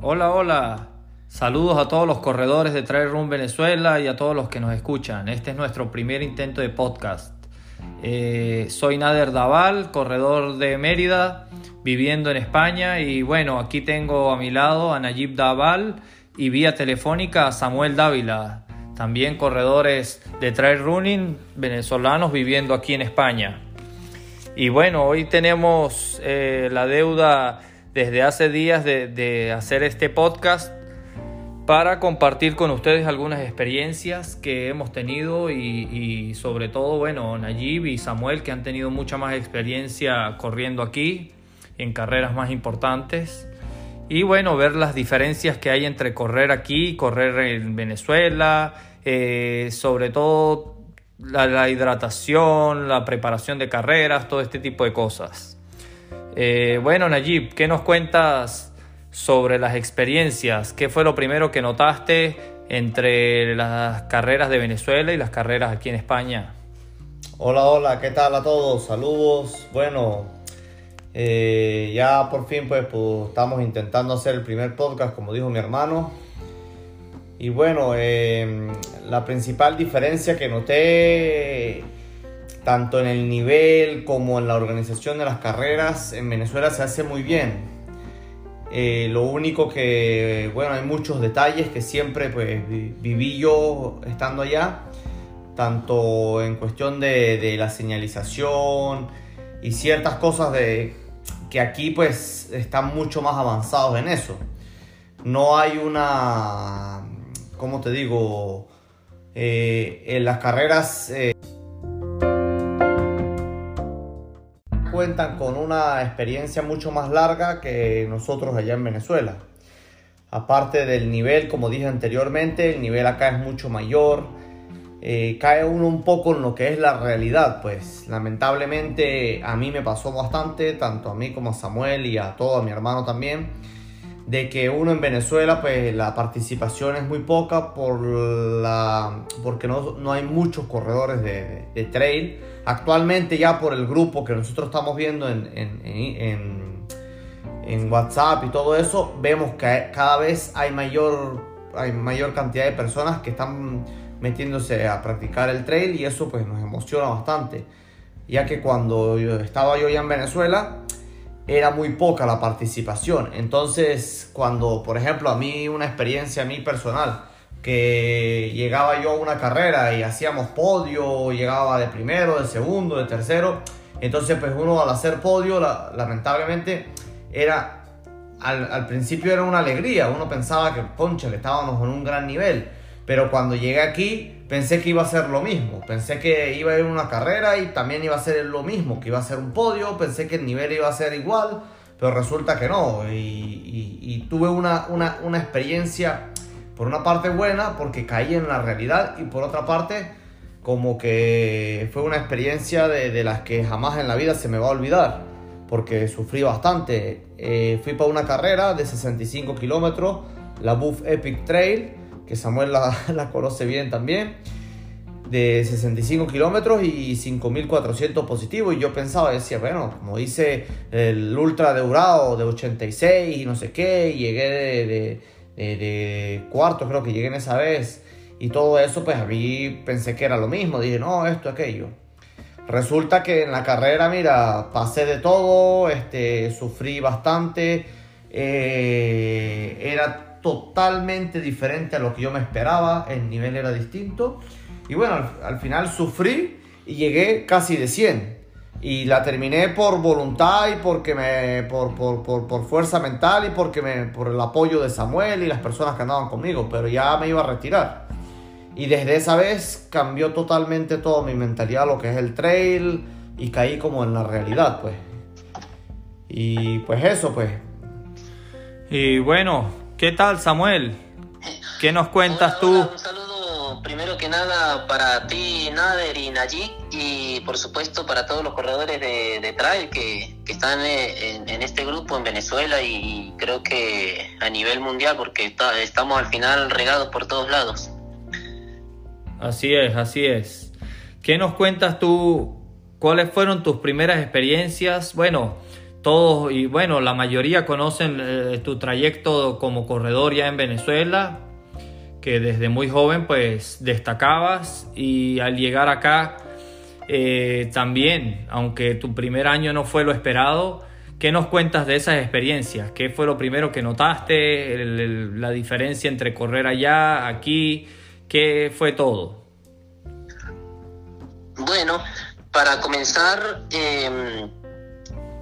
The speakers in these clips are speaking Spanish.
Hola, hola. Saludos a todos los corredores de Trail Run Venezuela y a todos los que nos escuchan. Este es nuestro primer intento de podcast. Eh, soy Nader Daval, corredor de Mérida, viviendo en España y bueno, aquí tengo a mi lado a Nayib Daval y vía telefónica a Samuel Dávila, también corredores de trail running venezolanos viviendo aquí en España. Y bueno, hoy tenemos eh, la deuda desde hace días de, hacer este podcast para compartir con ustedes algunas experiencias que hemos tenido y, sobre todo, bueno, Nayib y Samuel que han tenido mucha más experiencia corriendo aquí en carreras más importantes y bueno, ver las diferencias que hay entre correr aquí correr en Venezuela, eh, sobre todo la, hidratación, la preparación de carreras, todo este tipo de cosas. Eh, bueno, Nayib, ¿qué nos cuentas sobre las experiencias? ¿Qué fue lo primero que notaste entre las carreras de Venezuela y las carreras aquí en España? Hola, hola, ¿qué tal a todos? Saludos. Bueno, eh, ya por fin pues, estamos intentando hacer el primer podcast, como dijo mi hermano. Y bueno, em, la principal diferencia que noté tanto en el nivel como en la organización de las carreras en Venezuela se hace muy bien. Eh, lo único que, bueno, hay muchos detalles que siempre pues viví yo estando allá, tanto en cuestión de, la señalización y ciertas cosas de que aquí pues están mucho más avanzados en eso. No hay una, ¿cómo te digo? Eh, en las carreras... Eh, cuentan con una experiencia mucho más larga que nosotros allá en Venezuela. Aparte del nivel, como dije anteriormente, el nivel acá es mucho mayor. Eh, cae uno un poco en lo que es la realidad, pues lamentablemente a mí me pasó bastante, tanto a mí como a Samuel y a todo, a mi hermano también, de que uno en Venezuela pues la participación es muy poca por la, porque no, no hay muchos corredores de, trail Actualmente ya por el grupo que nosotros estamos viendo en, en, en, WhatsApp y todo eso, vemos que cada vez hay mayor, hay mayor cantidad de personas que están metiéndose a practicar el trail y eso pues nos emociona bastante. Ya que cuando estaba yo ya en Venezuela, era muy poca la participación. Entonces, cuando, por ejemplo, a mí una experiencia a mí personal, que llegaba yo a una carrera y hacíamos podio, llegaba de primero, de segundo, de tercero. Entonces, pues uno al hacer podio, lamentablemente, era al, principio era una alegría. Uno pensaba que, ponche, que estábamos en un gran nivel. Pero cuando llegué aquí, pensé que iba a ser lo mismo. Pensé que iba a ir una carrera y también iba a ser lo mismo, que iba a ser un podio. Pensé que el nivel iba a ser igual, pero resulta que no. Y, tuve una, una, una experiencia por una parte buena porque caí en la realidad y por otra parte como que fue una experiencia de, las que jamás en la vida se me va a olvidar porque sufrí bastante. Eh, fui para una carrera de 65 kilómetros, la Buff Epic Trail, que Samuel la, conoce bien también, de 65 kilómetros y 5.400 positivos. Y yo pensaba, decía, bueno, como hice el Ultra de Urao de 86 y no sé qué, y llegué de de cuarto creo que llegué en esa vez y todo eso pues a mí pensé que era lo mismo, dije no, esto, aquello. Resulta que en la carrera, mira, pasé de todo, este, sufrí bastante, eh, era totalmente diferente a lo que yo me esperaba, el nivel era distinto. Y bueno, al, al final sufrí y llegué casi de 100 y la terminé por voluntad y porque me por, por, por, por, fuerza mental y porque me por el apoyo de Samuel y las personas que andaban conmigo pero ya me iba a retirar. Y desde esa vez cambió totalmente toda mi mentalidad lo que es el trail y caí como en la realidad pues. Y pues eso pues. Y bueno qué tal Samuel qué nos cuentas tú primero que nada para ti, Nader y Najik, y por supuesto para todos los corredores de, de trail que, están eh, en, este grupo en Venezuela y creo que a nivel mundial, porque estamos al final regados por todos lados. Así es, así es. ¿Qué nos cuentas tú? ¿Cuáles fueron tus primeras experiencias? Bueno, todos y bueno, la mayoría conocen eh, tu trayecto como corredor ya en Venezuela, que desde muy joven pues destacabas y al llegar acá eh, también, aunque tu primer año no fue lo esperado, ¿qué nos cuentas de esas experiencias? ¿Qué fue lo primero que notaste? la diferencia entre correr allá, aquí, ¿qué fue todo? Bueno, para comenzar, em,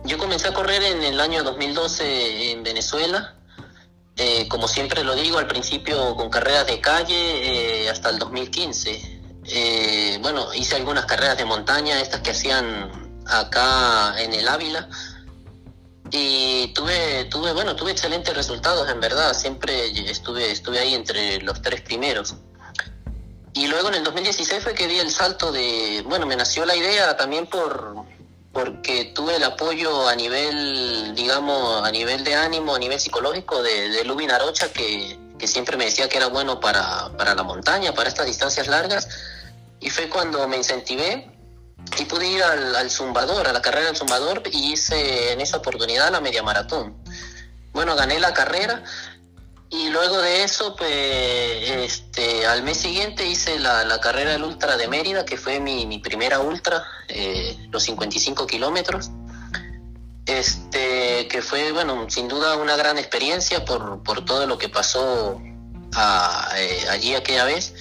yo comencé a correr en el año 2012 en Venezuela. Eh, como siempre lo digo, al principio con carreras de calle eh, hasta el 2015. Eh, bueno, hice algunas carreras de montaña, estas que hacían acá en el Ávila. Y tuve, tuve, bueno, tuve excelentes resultados, en verdad. Siempre estuve, estuve ahí entre los tres primeros. Y luego en el 2016 fue que di el salto de, bueno, me nació la idea también por porque tuve el apoyo a nivel, digamos, a nivel de ánimo, a nivel psicológico de, de Lubin Arocha, que, que siempre me decía que era bueno para, para la montaña, para estas distancias largas y fue cuando me incentivé y pude ir al, Zumbador, a la carrera del Zumbador, y hice en esa oportunidad la media maratón. Bueno, gané la carrera y luego de eso, pues, este, al mes siguiente hice la, carrera del Ultra de Mérida, que fue mi, primera ultra, eh, los 55 kilómetros. Este, que fue, bueno, sin duda una gran experiencia por, todo lo que pasó eh, allí aquella vez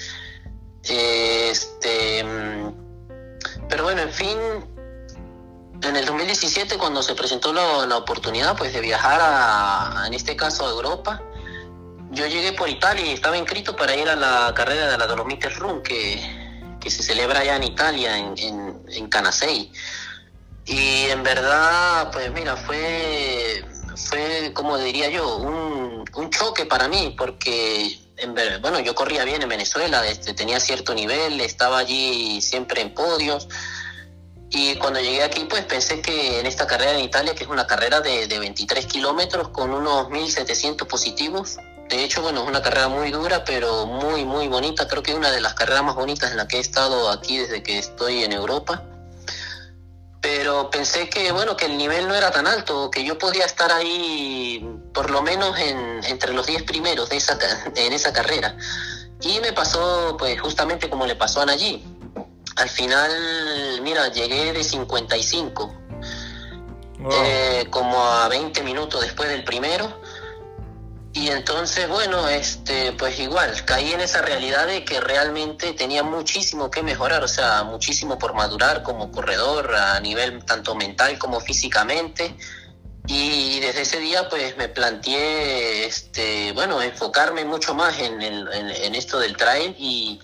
este, pero bueno, en fin, en el 2017 cuando se presentó la, oportunidad pues de viajar a, en este caso a Europa, yo llegué por Italia y estaba inscrito para ir a la carrera de la Dolomites Run que, se celebra allá en Italia, en, en, en Canasei. Y en verdad, pues mira, fue, fue como diría yo, un, choque para mí, porque bueno, yo corría bien en Venezuela, este, tenía cierto nivel, estaba allí siempre en podios. Y cuando llegué aquí, pues pensé que en esta carrera en Italia, que es una carrera de, de 23 kilómetros con unos 1700 positivos, de hecho, bueno, es una carrera muy dura, pero muy, muy bonita. Creo que es una de las carreras más bonitas en la que he estado aquí desde que estoy en Europa. Pero pensé que bueno que el nivel no era tan alto que yo podía estar ahí por lo menos en, entre los 10 primeros de esa en esa carrera. Y me pasó pues justamente como le pasó a Nayi. Al final mira llegué de 55 eh, como a 20 minutos después del primero y entonces, bueno, este, pues igual, caí en esa realidad de que realmente tenía muchísimo que mejorar, o sea, muchísimo por madurar como corredor a nivel tanto mental como físicamente. Y desde ese día, pues me planteé, este, bueno, enfocarme mucho más en, en, esto del trail y,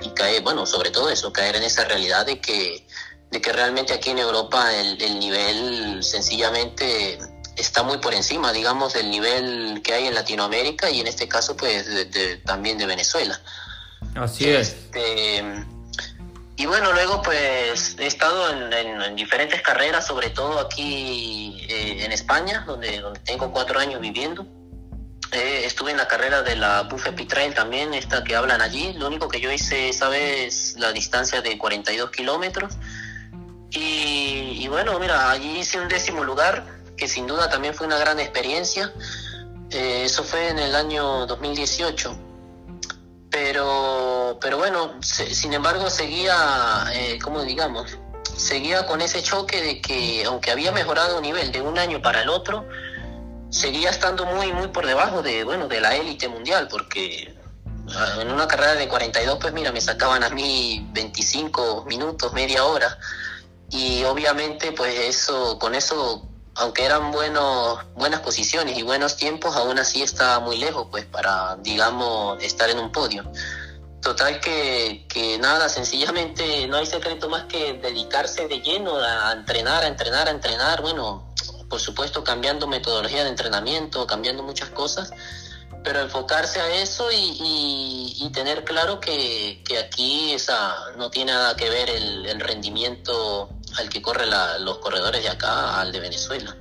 y, caer, bueno, sobre todo eso, caer en esa realidad de que, de que realmente aquí en Europa el, el nivel sencillamente está muy por encima, digamos, del nivel que hay en Latinoamérica y en este caso, pues, también de Venezuela. Así es. Este, y bueno, luego, pues, he estado en, diferentes carreras, sobre todo aquí eh, en España, donde, donde tengo cuatro años viviendo. Eh, estuve en la carrera de la Buffet Trail también, esta que hablan allí. Lo único que yo hice esa vez la distancia de 42 kilómetros. Y, y bueno, mira, allí hice un décimo lugar que sin duda también fue una gran experiencia. Eh, eso fue en el año 2018. Pero, pero bueno, sin embargo seguía, eh, como digamos, seguía con ese choque de que aunque había mejorado nivel de un año para el otro, seguía estando muy, muy por debajo de, bueno, de la élite mundial, porque ah, en una carrera de 42, pues mira, me sacaban a mí 25 minutos, media hora, y obviamente pues eso, con eso aunque eran buenos, buenas posiciones y buenos tiempos, aún así estaba muy lejos, pues, para, digamos, estar en un podio. Total que, nada, sencillamente no hay secreto más que dedicarse de lleno a entrenar, a entrenar, a entrenar, bueno, por supuesto cambiando metodología de entrenamiento, cambiando muchas cosas, pero enfocarse a eso y, tener claro que, aquí esa, no tiene nada que ver el rendimiento al que corre los corredores de acá al de Venezuela.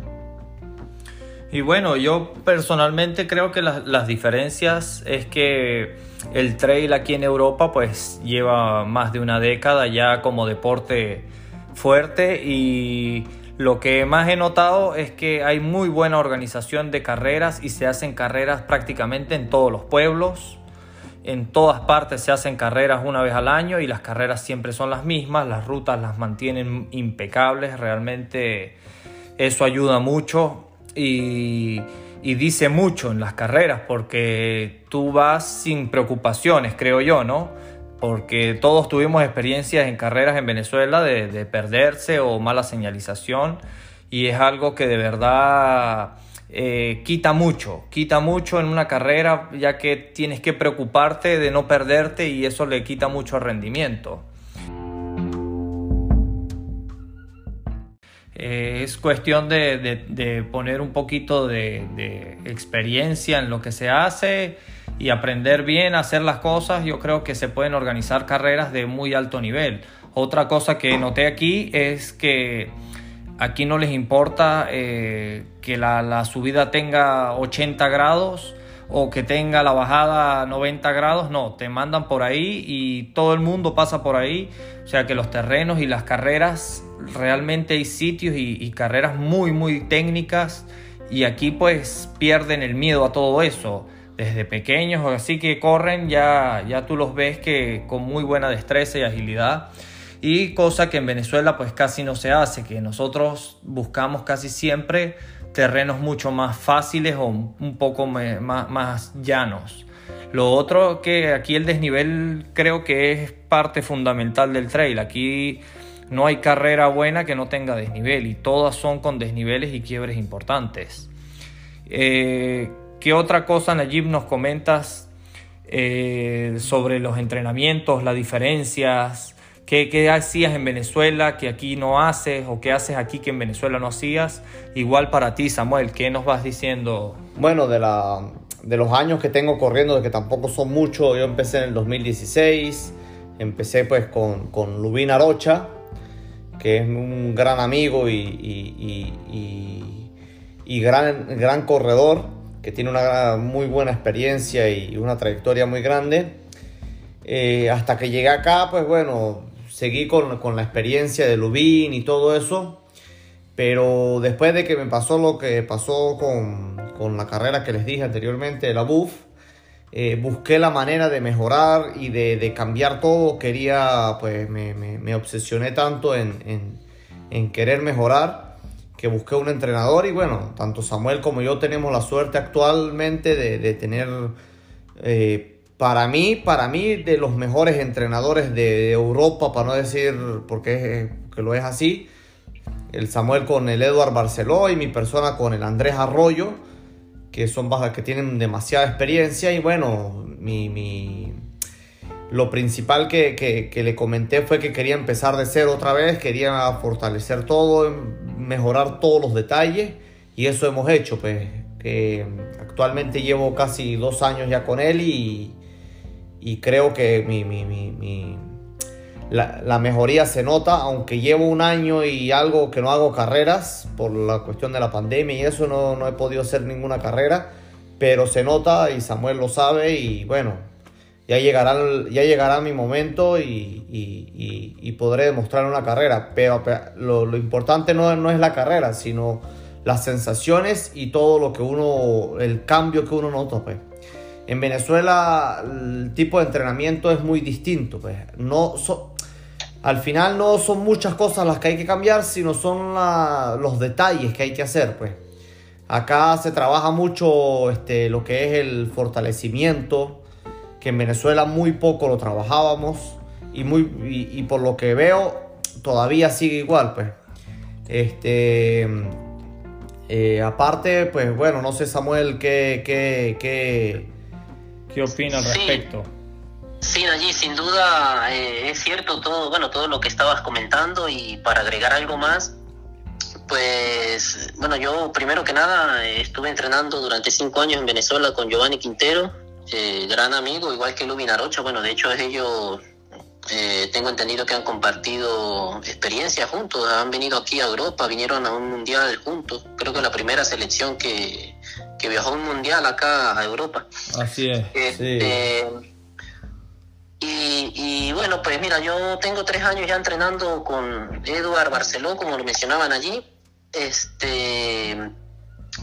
Y bueno, yo personalmente creo que las, las, diferencias es que el trail aquí en Europa pues lleva más de una década ya como deporte fuerte y Lo que más he notado es que hay muy buena organización de carreras y se hacen carreras prácticamente en todos los pueblos. En todas partes se hacen carreras una vez al año y las carreras siempre son las mismas, las rutas las mantienen impecables, realmente eso ayuda mucho y, dice mucho en las carreras porque tú vas sin preocupaciones, creo yo, ¿no? porque todos tuvimos experiencias en carreras en Venezuela de, perderse o mala señalización y es algo que de verdad eh, quita mucho, quita mucho en una carrera ya que tienes que preocuparte de no perderte y eso le quita mucho rendimiento. Eh, es cuestión de, poner un poquito de experiencia en lo que se hace y aprender bien a hacer las cosas, yo creo que se pueden organizar carreras de muy alto nivel. Otra cosa que noté aquí es que aquí no les importa eh, que la, subida tenga 80 grados o que tenga la bajada 90 grados, no, te mandan por ahí y todo el mundo pasa por ahí, o sea que los terrenos y las carreras, realmente hay sitios y, y carreras muy, muy técnicas y aquí pues pierden el miedo a todo eso desde pequeños, así que corren, ya, ya tú los ves que con muy buena destreza y agilidad. Y cosa que en Venezuela pues casi no se hace, que nosotros buscamos casi siempre terrenos mucho más fáciles o un poco más, más llanos. Lo otro que aquí el desnivel creo que es parte fundamental del trail. Aquí no hay carrera buena que no tenga desnivel y todas son con desniveles y quiebres importantes. Eh, ¿Qué otra cosa, Najib, nos comentas eh, sobre los entrenamientos, las diferencias? ¿Qué, hacías en Venezuela que aquí no haces o qué haces aquí que en Venezuela no hacías? Igual para ti, Samuel, ¿qué nos vas diciendo? Bueno, de, la, de los años que tengo corriendo, de que tampoco son muchos, yo empecé en el 2016, empecé pues con, con Lubín Arocha, que es un gran amigo y, y, y gran, gran corredor que tiene una muy buena experiencia y una trayectoria muy grande. Eh, hasta que llegué acá, pues bueno, seguí con, con, la experiencia de Lubin y todo eso. Pero después de que me pasó lo que pasó con, con la carrera que les dije anteriormente, la BUF, eh, busqué la manera de mejorar y de, de cambiar todo. Quería, pues me, obsesioné tanto en, en, querer mejorar que busqué un entrenador y bueno, tanto Samuel como yo tenemos la suerte actualmente de, tener, eh, para mí, para mí, de los mejores entrenadores de, Europa, para no decir porque que lo es así, el Samuel con el Eduard Barceló y mi persona con el Andrés Arroyo, que son bajas que tienen demasiada experiencia. Y bueno, mi, mi lo principal que, que, le comenté fue que quería empezar de cero otra vez, quería fortalecer todo, mejorar todos los detalles. Y eso hemos hecho, pues que actualmente llevo casi dos años ya con él y, y creo que mi, mi, mi, la, la, mejoría se nota, aunque llevo un año y algo que no hago carreras por la cuestión de la pandemia y eso no, no he podido hacer ninguna carrera, pero se nota y Samuel lo sabe y bueno, ya llegará, ya llegará mi momento y, podré demostrar una carrera. Pero, lo, importante no, no, es la carrera, sino las sensaciones y todo lo que uno, el cambio que uno nota. Pues. En Venezuela el tipo de entrenamiento es muy distinto. Pues. No, al final no son muchas cosas las que hay que cambiar, sino son los detalles que hay que hacer. Pues. Acá se trabaja mucho este, lo que es el fortalecimiento que en Venezuela muy poco lo trabajábamos y, muy, y, por lo que veo todavía sigue igual, pues. Este, eh, aparte, pues bueno, no sé Samuel qué, qué, qué, qué opina al respecto. Sí, allí sin duda eh, es cierto todo, bueno, todo lo que estabas comentando y para agregar algo más, pues bueno, yo primero que nada estuve entrenando durante cinco años en Venezuela con Giovanni Quintero, eh, gran amigo, igual que Lubin Arocha. Bueno, de hecho ellos eh, tengo entendido que han compartido experiencias juntos, han venido aquí a Europa, vinieron a un mundial juntos. Creo que la primera selección que, viajó a un mundial acá a Europa. Así es. Este, y, y, bueno, pues mira, yo tengo tres años ya entrenando con Eduard Barceló, como lo mencionaban allí. este,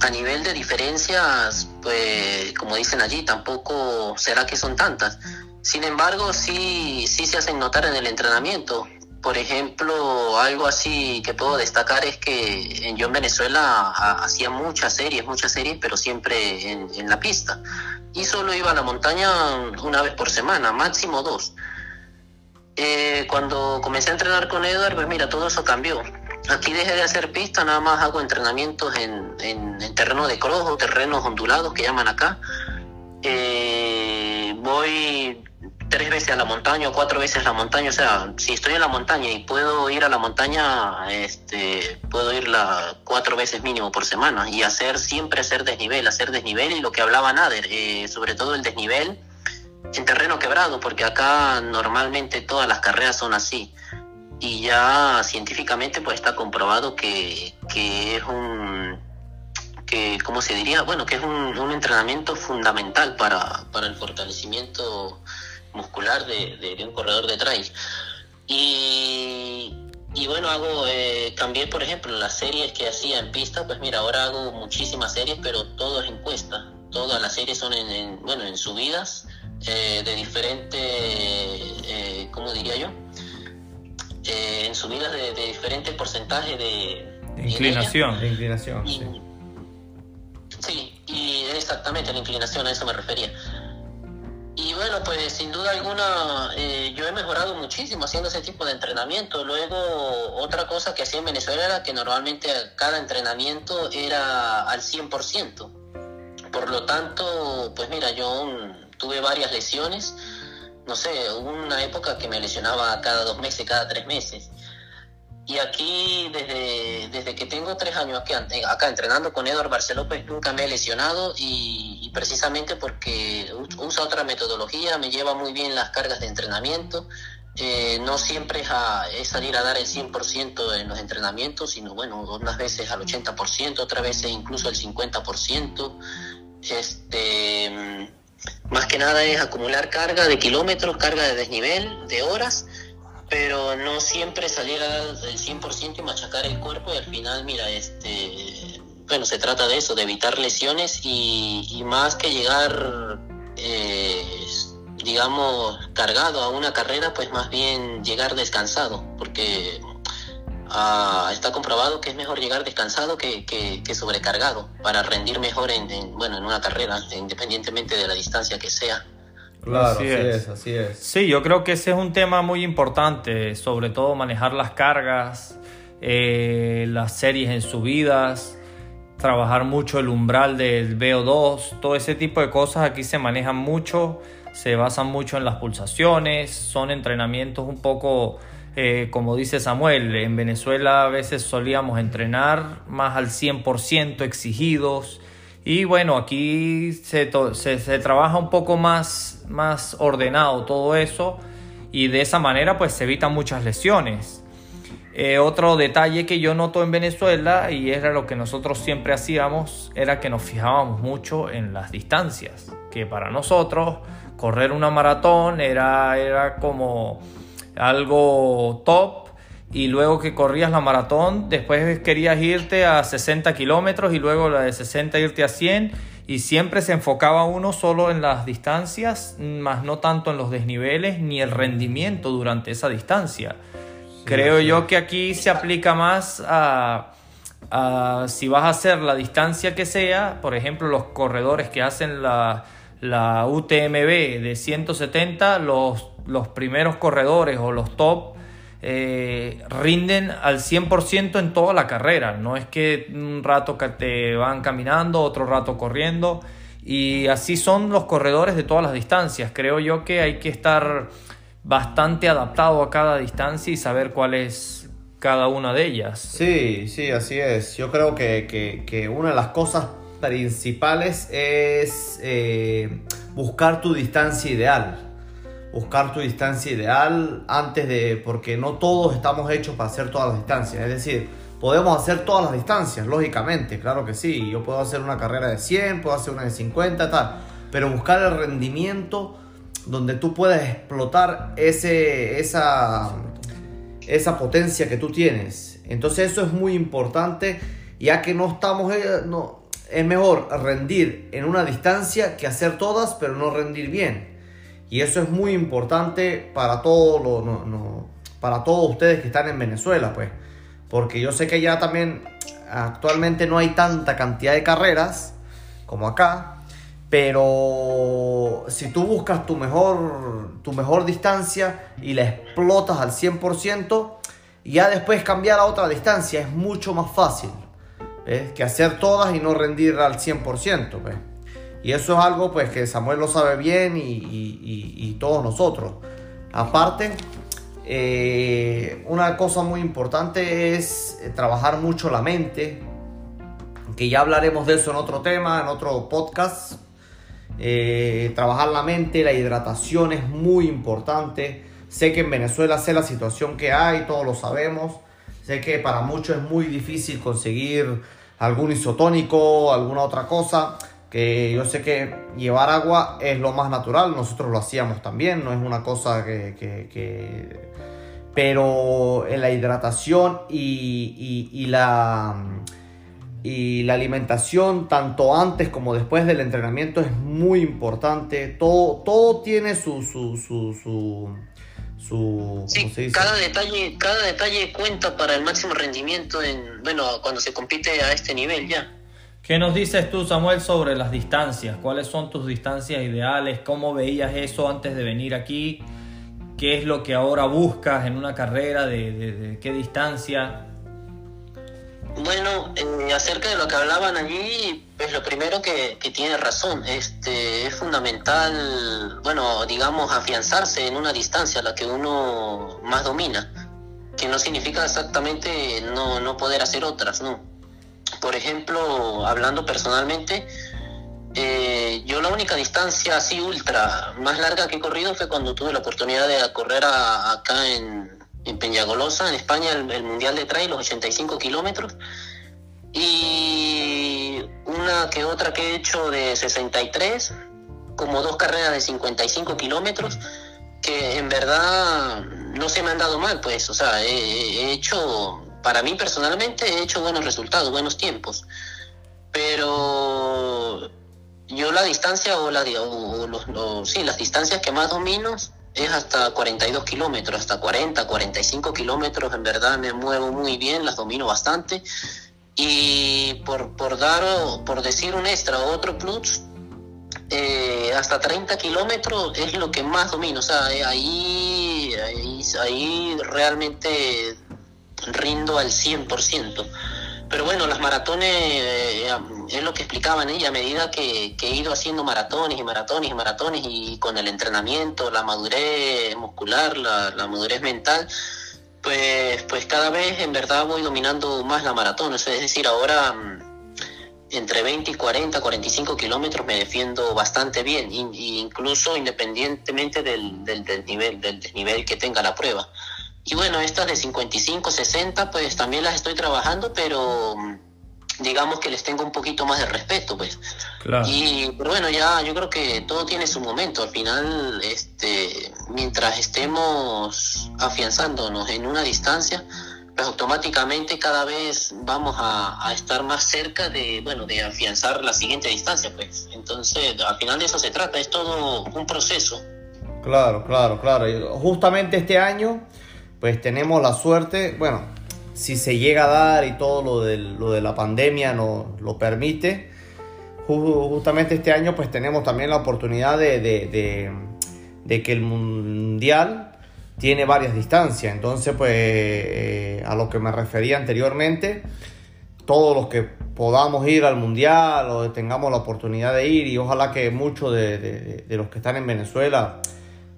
a nivel de diferencias, pues como dicen allí, tampoco será que son tantas. Sin embargo, sí, sí se hacen notar en el entrenamiento. Por ejemplo, algo así que puedo destacar es que yo en Venezuela hacía muchas series, muchas series, pero siempre en, la pista. Y solo iba a la montaña una vez por semana, máximo dos. Eh, cuando comencé a entrenar con Edward, pues mira, todo eso cambió. Aquí dejé de hacer pista, nada más hago entrenamientos en, en, terreno de cross o terrenos ondulados que llaman acá. Eh, voy tres veces a la montaña o cuatro veces a la montaña, o sea, si estoy en la montaña y puedo ir a la montaña, este, puedo ir la cuatro veces mínimo por semana y hacer siempre hacer desnivel, hacer desnivel y lo que hablaba Nader, eh, sobre todo el desnivel en terreno quebrado, porque acá normalmente todas las carreras son así y ya científicamente pues está comprobado que, que es un que, ¿cómo se diría? Bueno, que es un, un entrenamiento fundamental para, para el fortalecimiento muscular de, un corredor de trail. Y, y bueno, hago, eh, cambié por ejemplo las series que hacía en pista, pues mira, ahora hago muchísimas series, pero todo es encuesta. Todas las series son en, bueno, en subidas eh, de diferente, eh, ¿cómo diría yo? Eh, en subidas de, de diferente porcentaje de, inclinación. De inclinación, sí. Sí, y exactamente la inclinación, a eso me refería. Y bueno, pues sin duda alguna eh, yo he mejorado muchísimo haciendo ese tipo de entrenamiento. Luego, otra cosa que hacía en Venezuela era que normalmente cada entrenamiento era al 100%. Por lo tanto, pues mira, yo tuve varias lesiones. No sé, una época que me lesionaba cada dos meses, cada tres meses. Y aquí, desde, desde que tengo tres años aquí, acá entrenando con Eduardo Barceló, pues nunca me he lesionado y, precisamente porque usa otra metodología, me lleva muy bien las cargas de entrenamiento. Eh, no siempre es, a, es, salir a dar el 100% en los entrenamientos, sino bueno, unas veces al 80%, otras veces incluso el 50%. Este, más que nada es acumular carga de kilómetros, carga de desnivel, de horas pero no siempre salir al 100% y machacar el cuerpo y al final, mira, este, bueno, se trata de eso, de evitar lesiones y, más que llegar, eh, digamos, cargado a una carrera, pues más bien llegar descansado, porque ah, está comprobado que es mejor llegar descansado que, que, sobrecargado para rendir mejor en, bueno, en una carrera, independientemente de la distancia que sea. Claro, así, es. así es. Sí, yo creo que ese es un tema muy importante, sobre todo manejar las cargas, eh, las series en subidas, trabajar mucho el umbral del VO2, todo ese tipo de cosas aquí se manejan mucho, se basan mucho en las pulsaciones, son entrenamientos un poco, eh, como dice Samuel, en Venezuela a veces solíamos entrenar más al 100% exigidos y bueno, aquí se, se, trabaja un poco más, más ordenado todo eso y de esa manera pues se evitan muchas lesiones. Eh, otro detalle que yo noto en Venezuela y era lo que nosotros siempre hacíamos era que nos fijábamos mucho en las distancias, que para nosotros correr una maratón era, era como algo top y luego que corrías la maratón, después querías irte a 60 kilómetros y luego la de 60 irte a 100 y siempre se enfocaba uno solo en las distancias, más no tanto en los desniveles ni el rendimiento durante esa distancia. Creo yo que aquí se aplica más a, si vas a hacer la distancia que sea, por ejemplo los corredores que hacen la, la UTMB de 170, los, los primeros corredores o los top eh, rinden al 100% en toda la carrera. No es que un rato que te van caminando, otro rato corriendo. Y así son los corredores de todas las distancias. Creo yo que hay que estar bastante adaptado a cada distancia y saber cuál es cada una de ellas. Sí, sí, así es. Yo creo que, una de las cosas principales es eh, buscar tu distancia ideal buscar tu distancia ideal antes de, porque no todos estamos hechos para hacer todas las distancias. Es decir, podemos hacer todas las distancias, lógicamente, claro que sí. Yo puedo hacer una carrera de 100, puedo hacer una de 50, tal. Pero buscar el rendimiento donde tú puedes explotar ese, esa, esa potencia que tú tienes. Entonces eso es muy importante ya que no estamos, eh, no, es mejor rendir en una distancia que hacer todas, pero no rendir bien. Y eso es muy importante para todos no, para todos ustedes que están en Venezuela, pues. Porque yo sé que ya también actualmente no hay tanta cantidad de carreras como acá. Pero si tú buscas tu mejor, tu mejor distancia y la explotas al 100%, ya después cambiar a otra distancia es mucho más fácil que hacer todas y no rendir al 100%. Y eso es algo pues que Samuel lo sabe bien y, todos nosotros. Aparte, eh, una cosa muy importante es eh, trabajar mucho la mente, que ya hablaremos de eso en otro tema, en otro podcast. Eh, trabajar la mente, la hidratación es muy importante. Sé que en Venezuela sé la situación que hay, todos lo sabemos. Sé que para muchos es muy difícil conseguir algún isotónico, alguna otra cosa. Que yo sé que llevar agua es lo más natural, nosotros lo hacíamos también, no es una cosa que... Pero en la hidratación y, la, y la alimentación, tanto antes como después del entrenamiento, es muy importante. Todo, todo tiene su, su, su sí, cada detalle, cada detalle cuenta para el máximo rendimiento en, bueno, cuando se compite a este nivel ya. ¿Qué nos dices tú, Samuel, sobre las distancias? ¿Cuáles son tus distancias ideales? ¿Cómo veías eso antes de venir aquí? ¿Qué es lo que ahora buscas en una carrera? ¿De, qué distancia? Bueno, eh, acerca de lo que hablaban allí, pues lo primero que, que, tiene razón, este, es fundamental, bueno, digamos, afianzarse en una distancia la que uno más domina, que no significa exactamente no, no poder hacer otras, ¿no? Por ejemplo, hablando personalmente, eh, yo la única distancia así ultra más larga que he corrido fue cuando tuve la oportunidad de correr acá en, en Peñagolosa, en España, el, Mundial de Trail, los 85 kilómetros. Y una que otra que he hecho de 63, como dos carreras de 55 kilómetros, que en verdad no se me han dado mal, pues, o sea, he, hecho, para mí personalmente, he hecho buenos resultados, buenos tiempos. Pero yo la distancia o, la, o los, sí, las distancias que más domino es hasta 42 kilómetros, hasta 40, 45 kilómetros, en verdad me muevo muy bien, las domino bastante. Y por, por dar, por decir un extra o otro plus, eh, hasta 30 kilómetros es lo que más domino, o sea, eh, ahí, ahí, ahí realmente rindo al 100%. Pero bueno, las maratones, eh, es lo que explicaban ella, a medida que, he ido haciendo maratones y maratones y maratones y con el entrenamiento, la madurez muscular, la, madurez mental, pues, pues cada vez en verdad voy dominando más la maratón. es decir, ahora mm, entre 20 y 40, 45 kilómetros me defiendo bastante bien, incluso independientemente del, del, del nivel, del nivel que tenga la prueba. Y bueno, estas de 55, 60, pues también las estoy trabajando, pero mm, digamos que les tengo un poquito más de respeto, pues. Y pero bueno, ya yo creo que todo tiene su momento. Al final, este, mientras estemos afianzándonos en una distancia, pues automáticamente cada vez vamos a, estar más cerca de, bueno, de afianzar la siguiente distancia, pues. Entonces, al final de eso se trata, es todo un proceso. Claro, claro, claro. Justamente este año pues tenemos la suerte, bueno, si se llega a dar y todo lo de, lo de la pandemia nos lo permite, justamente este año pues tenemos también la oportunidad de, de, que el mundial tiene varias distancias, entonces pues eh, a lo que me refería anteriormente, todos los que podamos ir al mundial o tengamos la oportunidad de ir y ojalá que muchos de, los que están en Venezuela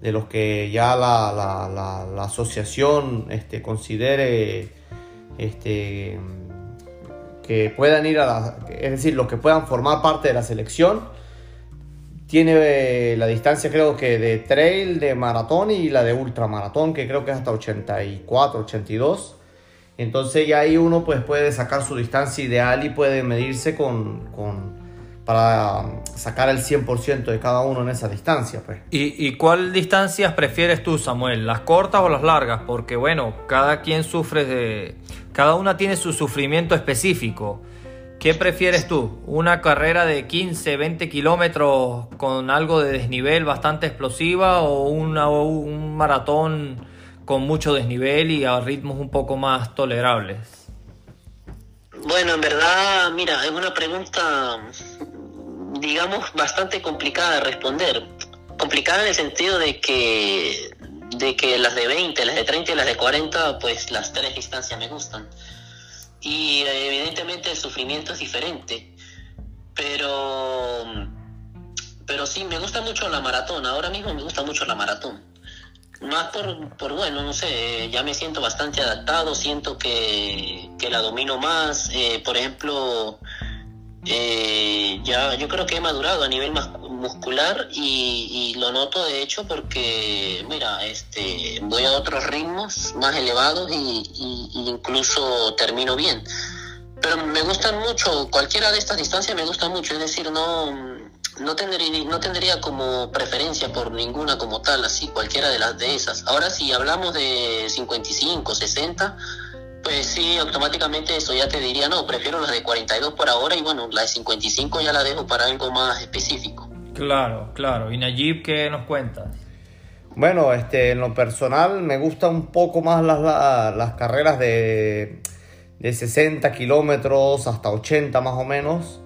de los que ya la, la, la, asociación este, considere este, que puedan ir a la, es decir, los que puedan formar parte de la selección. Tiene eh, la distancia creo que de trail, de maratón y la de ultramaratón, que creo que es hasta 84, 82. Entonces ya ahí uno pues puede sacar su distancia ideal y puede medirse con, con para sacar el 100% de cada uno en esa distancia. Pues. ¿Y, ¿Y cuál distancias prefieres tú, Samuel? ¿Las cortas o las largas? Porque bueno, cada quien sufre de... Cada una tiene su sufrimiento específico. ¿Qué prefieres tú? ¿Una carrera de 15, 20 kilómetros con algo de desnivel bastante explosiva o una, un maratón con mucho desnivel y a ritmos un poco más tolerables? Bueno, en verdad, mira, es una pregunta, digamos, bastante complicada de responder. Complicada en el sentido de que, de que las de 20, las de 30 y las de 40, pues las tres distancias me gustan y evidentemente el sufrimiento es diferente. Pero, pero sí, me gusta mucho la maratón. Ahora mismo me gusta mucho la maratón. Más por, por bueno, no sé, ya me siento bastante adaptado, siento que, que la domino más. Eh, por ejemplo, eh, ya yo creo que he madurado a nivel muscular y, lo noto de hecho porque mira este voy a otros ritmos más elevados y, incluso termino bien. Pero me gustan mucho cualquiera de estas distancias me gusta mucho es decir no no tendría no tendría como preferencia por ninguna como tal así cualquiera de las de esas. Ahora si hablamos de 55 60 pues sí, automáticamente eso ya te diría, no, prefiero las de 42 por ahora y bueno, la de 55 ya la dejo para algo más específico. Claro, claro. ¿Y Najib qué nos cuentas? Bueno, este, en lo personal me gustan un poco más las, las, carreras de, de 60 kilómetros hasta 80 más o menos.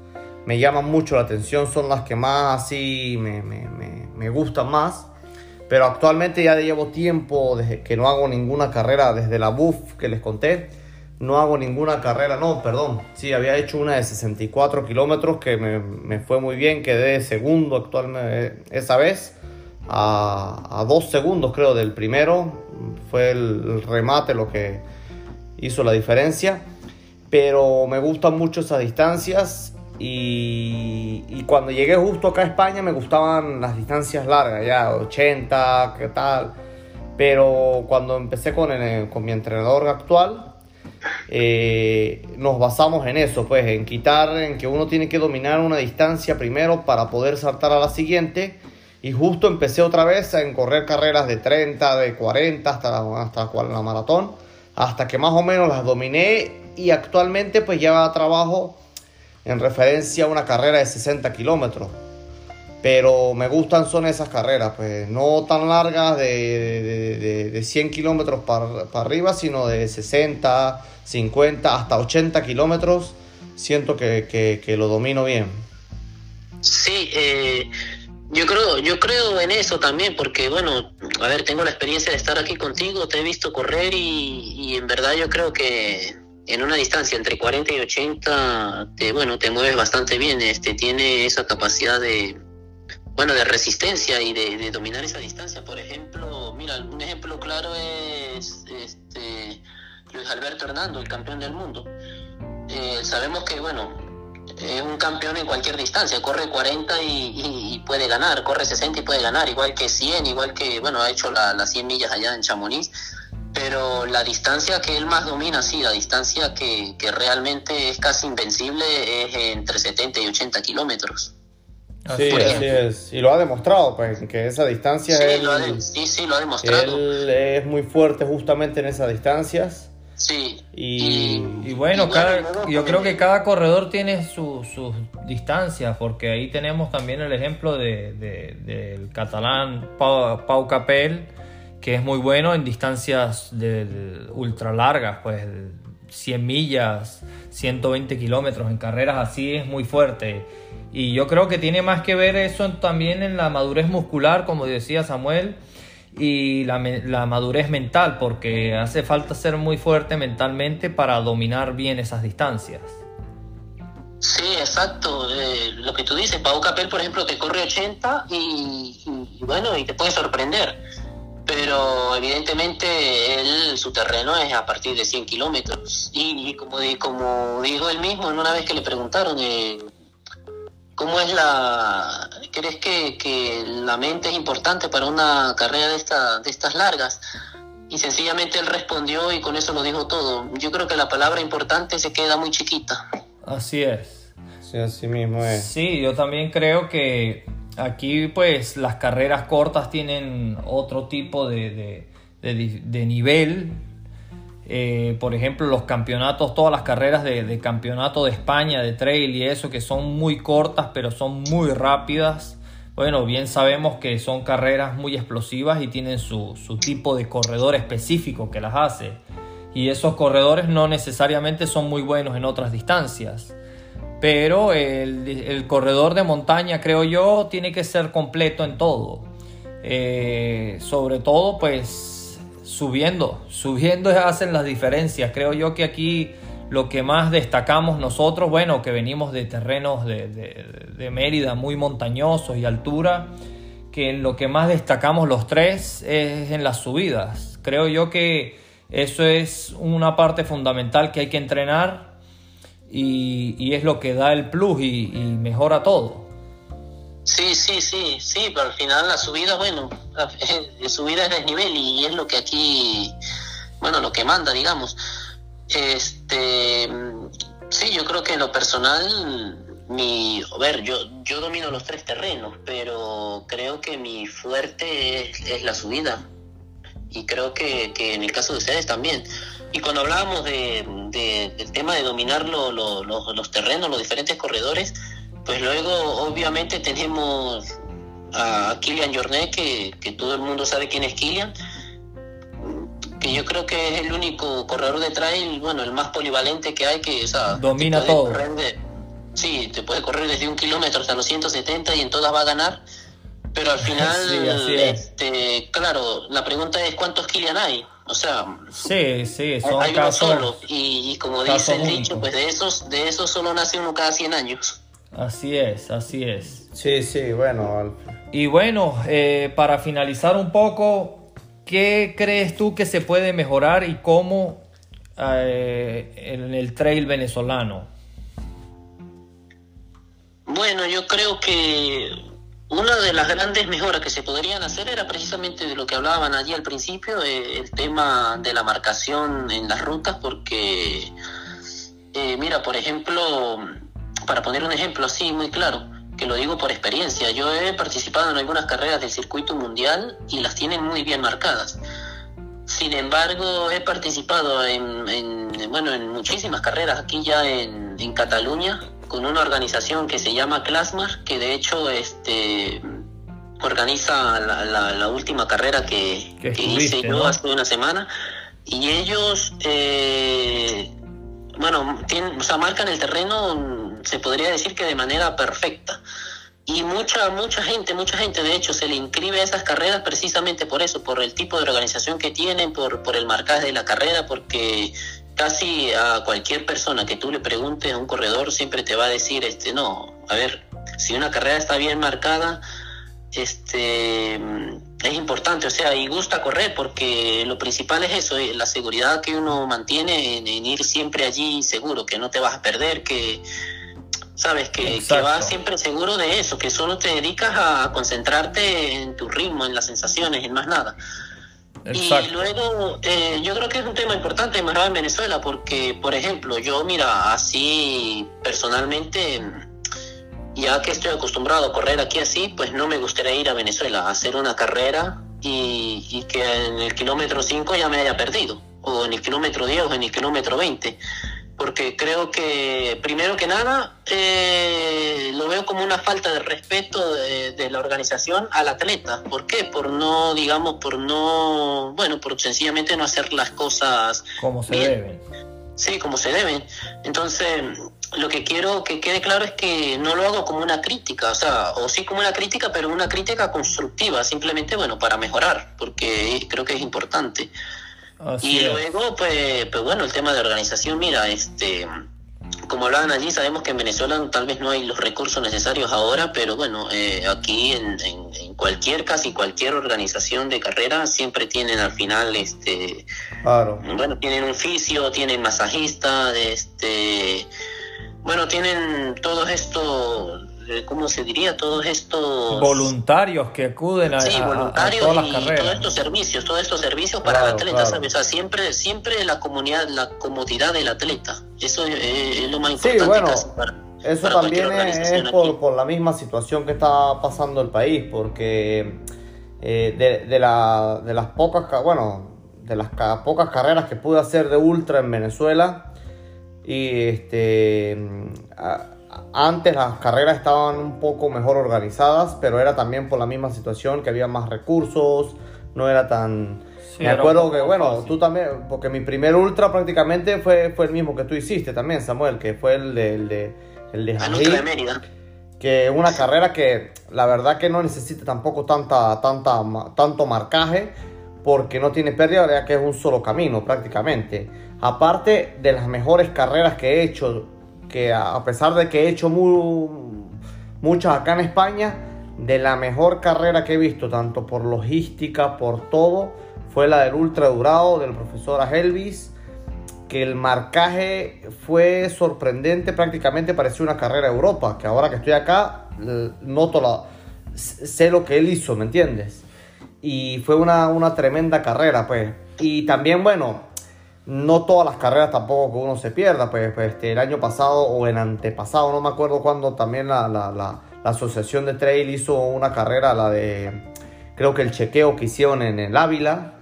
Me llaman mucho la atención, son las que más así me, me, me, me gustan más. Pero actualmente ya llevo tiempo desde que no hago ninguna carrera desde la BUF que les conté. No hago ninguna carrera, no, perdón. Sí, había hecho una de 64 kilómetros que me, me, fue muy bien. Quedé segundo actualmente esa vez. A, a, dos segundos creo del primero. Fue el remate lo que hizo la diferencia. Pero me gustan mucho esas distancias y, cuando llegué justo acá a España me gustaban las distancias largas, ya 80, qué tal. Pero cuando empecé con, con mi entrenador actual, eh, nos basamos en eso, pues en quitar, en que uno tiene que dominar una distancia primero para poder saltar a la siguiente. Y justo empecé otra vez a correr carreras de 30, de 40 hasta, hasta la maratón, hasta que más o menos las dominé y actualmente pues ya trabajo en referencia a una carrera de 60 kilómetros. Pero me gustan son esas carreras, pues no tan largas de, de, 100 kilómetros para, arriba, sino de 60, 50, hasta 80 kilómetros. Siento que, que, lo domino bien. Sí, eh, yo creo, yo creo en eso también, porque bueno, a ver, tengo la experiencia de estar aquí contigo, te he visto correr y en verdad yo creo que en una distancia entre 40 y 80, te, bueno, te mueves bastante bien, este, tiene esa capacidad de, bueno, de resistencia y de, dominar esa distancia. Por ejemplo, mira, un ejemplo claro es este, Luis Alberto Hernando, el campeón del mundo. Eh, sabemos que, bueno, es un campeón en cualquier distancia, corre 40 y, puede ganar, corre 60 y puede ganar, igual que 100, igual que, bueno, ha hecho las 100 millas allá en Chamonix pero la distancia que él más domina, sí, la distancia que, realmente es casi invencible es entre 70 y 80 kilómetros. Sí, así es. Y lo ha demostrado, pues, que esa distancia sí, sí, sí, lo ha demostrado. Él es muy fuerte justamente en esas distancias. Sí. Y, bueno, cada, yo creo que cada corredor tiene sus su distancias, porque ahí tenemos también el ejemplo de, del catalán Pau, Pau Capel, que es muy bueno en distancias de, ultra largas, pues 100 millas, 120 kilómetros, en carreras así es muy fuerte. Y yo creo que tiene más que ver eso también en la madurez muscular, como decía Samuel, y la, la madurez mental, porque hace falta ser muy fuerte mentalmente para dominar bien esas distancias. Sí, exacto. Eh, lo que tú dices, Pau Capel, por ejemplo, te corre 80 y, y, bueno, y te puede sorprender pero evidentemente él, su terreno es a partir de 100 kilómetros. Y, como, como dijo él mismo, en una vez que le preguntaron, eh, ¿cómo es la... ¿Crees que, que, la mente es importante para una carrera de, esta, de estas largas? Y sencillamente él respondió y con eso lo dijo todo. Yo creo que la palabra importante se queda muy chiquita. Así es. Sí, así mismo es. Sí, yo también creo que aquí pues las carreras cortas tienen otro tipo de, nivel. Eh, por ejemplo, los campeonatos, todas las carreras de, campeonato de España, de trail y eso, que son muy cortas pero son muy rápidas. Bueno, bien sabemos que son carreras muy explosivas y tienen su, su tipo de corredor específico que las hace. Y esos corredores no necesariamente son muy buenos en otras distancias pero el, corredor de montaña, creo yo, tiene que ser completo en todo. Eh, sobre todo, pues subiendo, subiendo hacen las diferencias. Creo yo que aquí lo que más destacamos nosotros, bueno, que venimos de terrenos de, de Mérida muy montañosos y altura, que lo que más destacamos los tres es en las subidas. Creo yo que eso es una parte fundamental que hay que entrenar y, es lo que da el plus y, mejora todo. Sí, sí, sí, sí, pero al final la subida, bueno, la subida es desnivel y es lo que aquí, bueno, lo que manda, digamos. Este, sí, yo creo que en lo personal, mi, a ver, yo, yo domino los tres terrenos, pero creo que mi fuerte es, la subida. Y creo que, que en el caso de ustedes también. Y cuando hablábamos de, del tema de dominar los terrenos, los diferentes corredores, pues luego obviamente tenemos a Kilian Jornet, que, que todo el mundo sabe quién es Kilian, que yo creo que es el único corredor de trail, bueno, el más polivalente que hay, que o domina todo. sí, te puede correr desde un kilómetro hasta los 170 y en todas va a ganar. Pero al final, este, claro, la pregunta es cuántos Kilian hay. O sea, sí, sí, son hay uno solo. Y, como dice el dicho, pues de esos, de esos solo nace uno cada 100 años. Así es, así es. Sí, sí, bueno. Y bueno, eh, para finalizar un poco, ¿qué crees tú que se puede mejorar y cómo eh, en el trail venezolano? Bueno, yo creo que una de las grandes mejoras que se podrían hacer era precisamente de lo que hablaban allí al principio, eh, el tema de la marcación en las rutas, porque, eh, mira, por ejemplo, para poner un ejemplo así muy claro, que lo digo por experiencia, yo he participado en algunas carreras del circuito mundial y las tienen muy bien marcadas. Sin embargo, he participado en, bueno, en muchísimas carreras aquí ya en, en Cataluña con una organización que se llama Clasmar, que de hecho este organiza la, última carrera que, hice yo hace una semana. Y ellos, eh, bueno, tienen, o sea, marcan el terreno, se podría decir que de manera perfecta. Y mucha, mucha gente, mucha gente de hecho se le inscribe a esas carreras precisamente por eso, por el tipo de organización que tienen, por, por el marcaje de la carrera, porque casi a cualquier persona que tú le preguntes a un corredor siempre te va a decir, este, no, a ver, si una carrera está bien marcada, este, es importante, o sea, y gusta correr porque lo principal es eso, eh, la seguridad que uno mantiene en, ir siempre allí seguro, que no te vas a perder, que sabes que, que, vas siempre seguro de eso, que solo te dedicas a concentrarte en tu ritmo, en las sensaciones, en más nada. Y luego, eh, yo creo que es un tema importante en Venezuela, porque, por ejemplo, yo, mira, así personalmente, ya que estoy acostumbrado a correr aquí así, pues no me gustaría ir a Venezuela a hacer una carrera y, y que en el kilómetro 5 ya me haya perdido, o en el kilómetro 10 o en el kilómetro 20 porque creo que primero que nada eh, lo veo como una falta de respeto de, la organización al atleta. ¿Por qué? Por no, digamos, por no, bueno, por sencillamente no hacer las cosas como se deben. Sí, como se deben. Entonces, lo que quiero que quede claro es que no lo hago como una crítica, o sea, o sí como una crítica, pero una crítica constructiva, simplemente, bueno, para mejorar, porque creo que es importante y luego, pues, pues bueno, el tema de organización, mira, este, como hablaban allí, sabemos que en Venezuela tal vez no hay los recursos necesarios ahora, pero bueno, eh, aquí en, en, cualquier, casi cualquier organización de carrera siempre tienen al final, este, bueno, tienen un fisio, tienen masajista, este, bueno, tienen todos estos ¿cómo se diría? Todos estos... Voluntarios que acuden a, sí, voluntarios todas las carreras. todos estos servicios, todos estos servicios para el atleta, ¿sabes? O sea, siempre, siempre la comunidad, la comodidad del atleta. Eso es, lo más importante. Sí, bueno, eso también es, por, la misma situación que está pasando el país, porque eh, de, las pocas, bueno, de las pocas carreras que pude hacer de ultra en Venezuela, y este, antes las carreras estaban un poco mejor organizadas, pero era también por la misma situación, que había más recursos, no era tan me acuerdo que, bueno, tú también, porque mi primer ultra prácticamente fue, fue el mismo que tú hiciste también, Samuel, que fue el de, el de, el de, de Mérida. Que una carrera que la verdad que no necesita tampoco tanta, tanta, tanto marcaje, porque no tiene pérdida, ya que es un solo camino prácticamente. Aparte de las mejores carreras que he hecho, que a pesar de que he hecho muy, muchas acá en España, de la mejor carrera que he visto, tanto por logística, por todo, fue la del ultra durado del profesor Helvis, que el marcaje fue sorprendente, prácticamente parecía una carrera de Europa, que ahora que estoy acá, noto sé lo que él hizo, ¿me entiendes? Y fue una, una tremenda carrera, pues. Y también, bueno, no todas las carreras tampoco que uno se pierda, pues, pues este, el año pasado o el antepasado, no me acuerdo cuándo también la, la, la, la asociación de trail hizo una carrera, la de, creo que el chequeo que hicieron en el Ávila,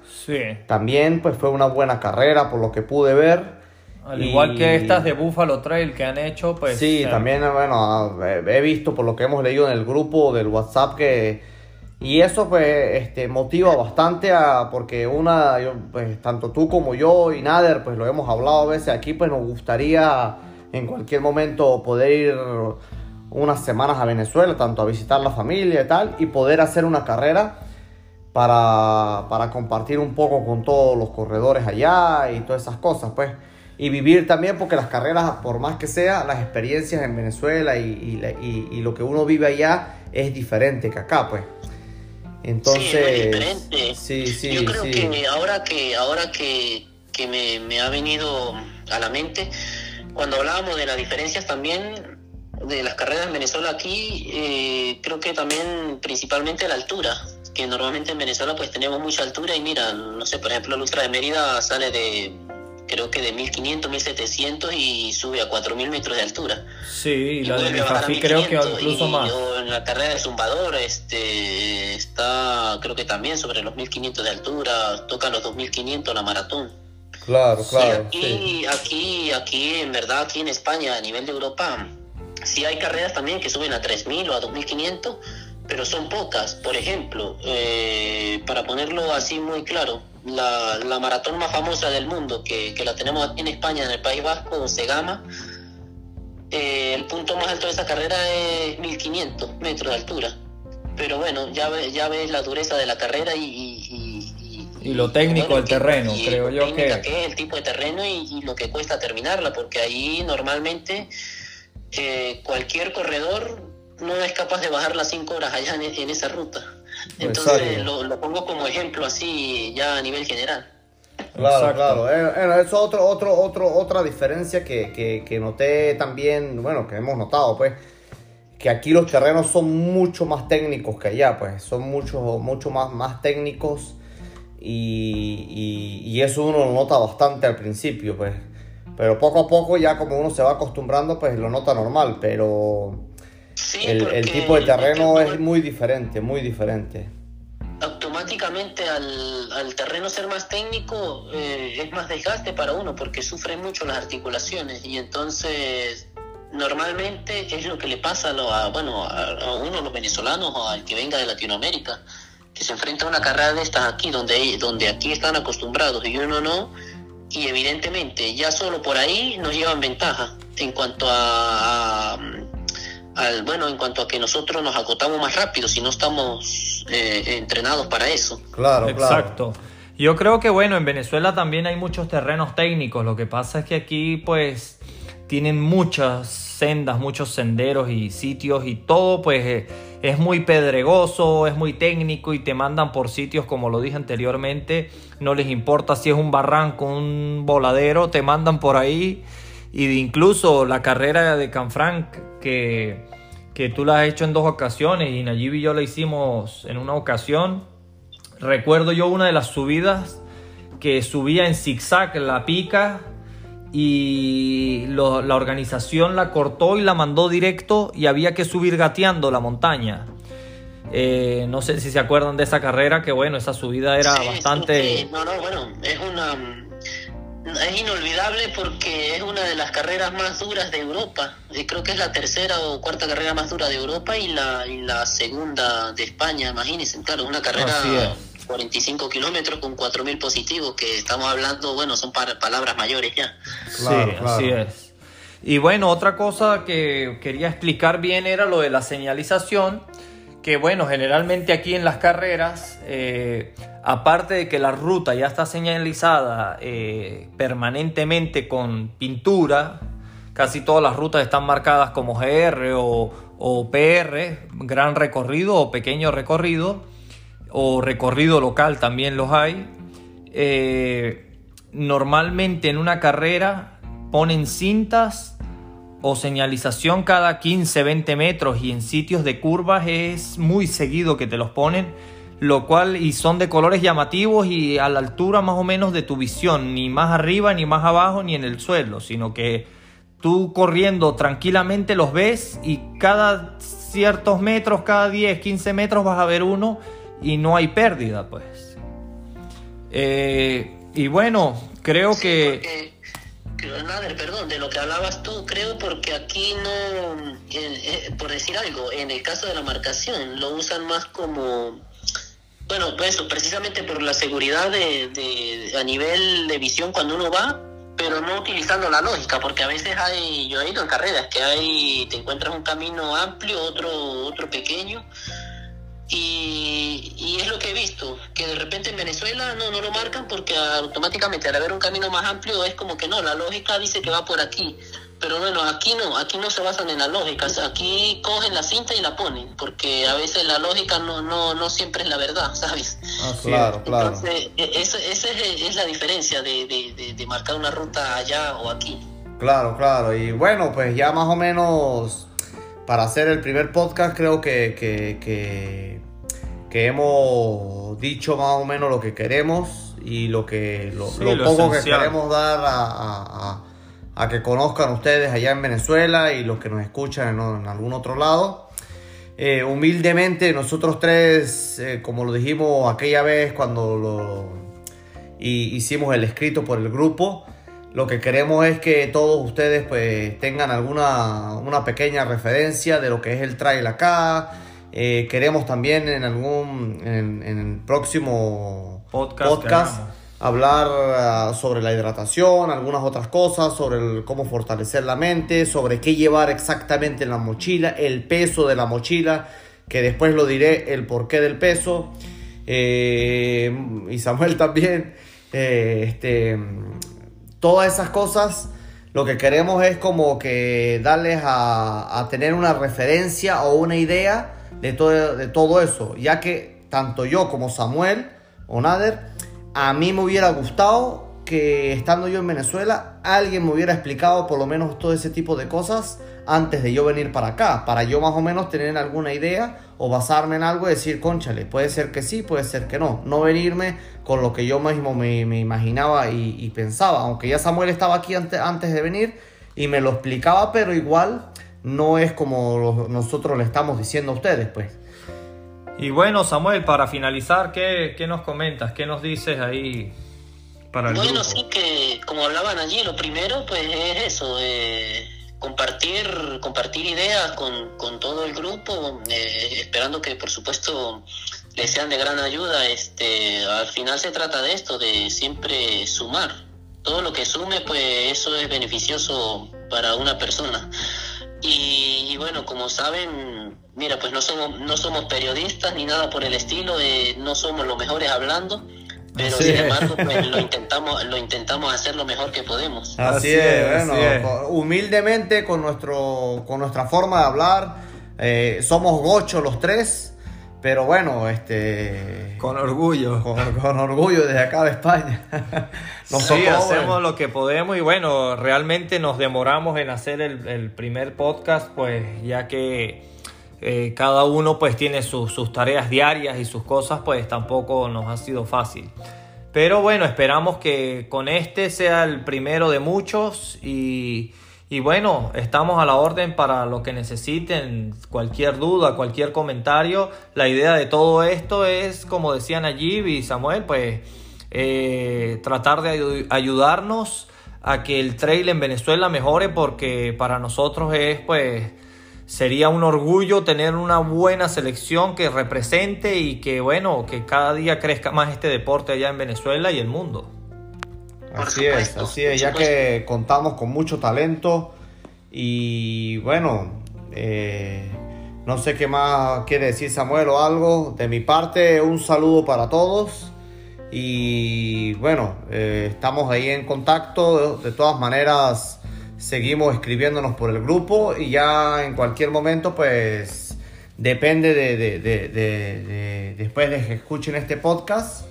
también pues fue una buena carrera por lo que pude ver. Al igual que estas de Buffalo Trail que han hecho, pues... Sí, también, bueno, he visto por lo que hemos leído en el grupo del WhatsApp que... Y eso pues este, motiva bastante a, porque una, pues tanto tú como yo y Nader, pues lo hemos hablado a veces aquí, pues nos gustaría en cualquier momento poder ir unas semanas a Venezuela, tanto a visitar la familia y tal, y poder hacer una carrera para, compartir un poco con todos los corredores allá y todas esas cosas, pues. Y vivir también, porque las carreras, por más que sea, las experiencias en Venezuela y, lo que uno vive allá es diferente que acá, pues. Entonces, sí, sí, Yo creo que ahora que ahora que, me, me, ha venido a la mente, cuando hablábamos de las diferencias también de las carreras en Venezuela aquí, eh, creo que también principalmente la altura que normalmente en Venezuela pues tenemos mucha altura y mira, no sé, por ejemplo el Ultra de Mérida sale de creo que de 1500, 1700 y sube a 4000 metros de altura. Sí, la de Fafi creo que incluso más. en la carrera de Zumbador este, está creo que también sobre los 1500 de altura, toca los 2500 la maratón. Claro, claro. aquí, aquí, aquí, en verdad, aquí en España, a nivel de Europa, sí hay carreras también que suben a 3000 o a 2500 pero son pocas. Por ejemplo, eh, para ponerlo así muy claro, la, maratón más famosa del mundo, que, la tenemos aquí en España, en el País Vasco, Segama, eh, el punto más alto de esa carrera es 1500 metros de altura. Pero bueno, ya, ya ves la dureza de la carrera y... y, lo técnico del terreno, creo yo que... es el tipo de terreno y, lo que cuesta terminarla, porque ahí normalmente eh, cualquier corredor no es capaz de bajar las 5 horas allá en, esa ruta. Entonces lo, pongo como ejemplo así ya a nivel general. Claro, claro. Eh, es otro, otro, otro, otra diferencia que, que, noté también, bueno, que hemos notado, pues, que aquí los terrenos son mucho más técnicos que allá, pues, son mucho, mucho más, más técnicos y, y eso uno lo nota bastante al principio, pues. Pero poco a poco ya como uno se va acostumbrando, pues lo nota normal, pero el, tipo de terreno es muy diferente, muy diferente. Automáticamente al, terreno ser más técnico eh, es más desgaste para uno porque sufre mucho las articulaciones y entonces normalmente es lo que le pasa a, bueno, a, uno, los venezolanos o al que venga de Latinoamérica, que se enfrenta a una carrera de estas aquí, donde, donde aquí están acostumbrados y uno no, y evidentemente ya solo por ahí nos llevan ventaja en cuanto a bueno, en cuanto a que nosotros nos agotamos más rápido si no estamos eh, entrenados para eso. Claro, Exacto. Yo creo que bueno, en Venezuela también hay muchos terrenos técnicos. Lo que pasa es que aquí pues tienen muchas sendas, muchos senderos y sitios y todo pues eh, es muy pedregoso, es muy técnico y te mandan por sitios como lo dije anteriormente. No les importa si es un barranco, un voladero, te mandan por ahí. Y incluso la carrera de Canfranc que que tú la has hecho en dos ocasiones y Nayib y yo la hicimos en una ocasión. Recuerdo yo una de las subidas que subía en zigzag la pica y la organización la cortó y la mandó directo y había que subir gateando la montaña. Eh, no sé si se acuerdan de esa carrera, que bueno, esa subida era bastante... no, no, bueno, es una... Es inolvidable porque es una de las carreras más duras de Europa. Y creo que es la tercera o cuarta carrera más dura de Europa y la, y la segunda de España, imagínense. Claro, una carrera 45 kilómetros con 4.000 positivos, que estamos hablando, bueno, son palabras mayores ya. sí, así es. Y bueno, otra cosa que quería explicar bien era lo de la señalización que bueno, generalmente aquí en las carreras, eh, aparte de que la ruta ya está señalizada eh, permanentemente con pintura, casi todas las rutas están marcadas como GR o, PR, gran recorrido o pequeño recorrido, o recorrido local también los hay. Eh, normalmente en una carrera ponen cintas o señalización cada 15, 20 metros y en sitios de curvas es muy seguido que te los ponen, lo cual y son de colores llamativos y a la altura más o menos de tu visión, ni más arriba, ni más abajo, ni en el suelo, sino que tú corriendo tranquilamente los ves y cada ciertos metros, cada 10, 15 metros vas a ver uno y no hay pérdida, pues. Eh, y bueno, creo que perdón, de lo que hablabas tú, creo porque aquí no, eh, por decir algo, en el caso de la marcación, lo usan más como, bueno, pues precisamente por la seguridad de, a nivel de visión cuando uno va, pero no utilizando la lógica, porque a veces hay, yo he ido en carreras que hay, te encuentras un camino amplio, otro, otro pequeño, y, es lo que he visto, que de repente en Venezuela no, no lo marcan porque automáticamente al haber un camino más amplio es como que no, la lógica dice que va por aquí. Pero bueno, aquí no, aquí no se basan en la lógica, aquí cogen la cinta y la ponen, porque a veces la lógica no, no, no siempre es la verdad, ¿sabes? Ah, claro, claro. Entonces, e, esa, es, la diferencia de, de marcar una ruta allá o aquí. Claro, claro, y bueno, pues ya más o menos para hacer el primer podcast creo que, que, hemos dicho más o menos lo que queremos y lo que lo, poco que queremos dar a, que conozcan ustedes allá en Venezuela y los que nos escuchan en, algún otro lado. Eh, humildemente nosotros tres, eh, como lo dijimos aquella vez cuando lo, hicimos el escrito por el grupo, lo que queremos es que todos ustedes pues tengan alguna una pequeña referencia de lo que es el trail acá. Eh, queremos también en algún en, el próximo podcast, hablar ah, sobre la hidratación, algunas otras cosas, sobre cómo fortalecer la mente, sobre qué llevar exactamente en la mochila, el peso de la mochila, que después lo diré el porqué del peso. Eh, y Samuel también. Eh, este, todas esas cosas lo que queremos es como que darles a, tener una referencia o una idea de todo, eso, ya que tanto yo como Samuel o Nader, a mí me hubiera gustado que estando yo en Venezuela alguien me hubiera explicado por lo menos todo ese tipo de cosas antes de yo venir para acá, para yo más o menos tener alguna idea o basarme en algo y decir, conchale, puede ser que sí, puede ser que no, no venirme con lo que yo mismo me, imaginaba y, pensaba, aunque ya Samuel estaba aquí antes de venir y me lo explicaba, pero igual no es como nosotros le estamos diciendo a ustedes, pues. Y bueno, Samuel, para finalizar, ¿qué, nos comentas? ¿Qué nos dices ahí para el Bueno, sí que, como hablaban allí, lo primero, pues es eso, eh, compartir, compartir ideas con, con todo el grupo, eh, esperando que por supuesto les sean de gran ayuda. Este, al final se trata de esto, de siempre sumar. Todo lo que sume, pues eso es beneficioso para una persona. Y, bueno, como saben, mira, pues no somos, no somos periodistas ni nada por el estilo, eh, no somos los mejores hablando pero sin embargo pues, lo intentamos lo intentamos hacer lo mejor que podemos. Así, es, bueno humildemente con nuestro con nuestra forma de hablar eh, somos gochos los tres pero bueno este con orgullo. con, orgullo desde acá de España. Sí hacemos lo que podemos y bueno realmente nos demoramos en hacer el, el primer podcast pues ya que eh, cada uno pues tiene sus tareas diarias y sus cosas, pues tampoco nos ha sido fácil. Pero bueno, esperamos que con este sea el primero de muchos y, bueno, estamos a la orden para lo que necesiten, cualquier duda, cualquier comentario. La idea de todo esto es, como decían allí y Samuel, pues eh, tratar de ayudarnos a que el trail en Venezuela mejore porque para nosotros es pues sería un orgullo tener una buena selección que represente y que bueno, que cada día crezca más este deporte allá en Venezuela y el mundo. Así es, así es, ya que contamos con mucho talento y bueno, eh, no sé qué más quiere decir Samuel o algo. De mi parte, un saludo para todos y bueno, eh, estamos ahí en contacto. De, todas maneras, seguimos escribiéndonos por el grupo y ya en cualquier momento, pues depende de, después de que escuchen este podcast,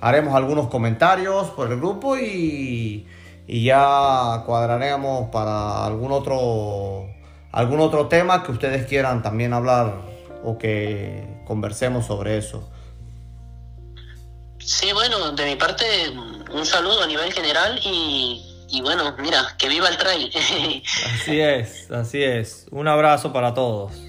haremos algunos comentarios por el grupo y, y ya cuadraremos para algún otro, algún otro tema que ustedes quieran también hablar o que conversemos sobre eso. Sí, bueno, de mi parte, un saludo a nivel general y, y bueno, mira, que viva el trail. así es, así es. Un abrazo para todos.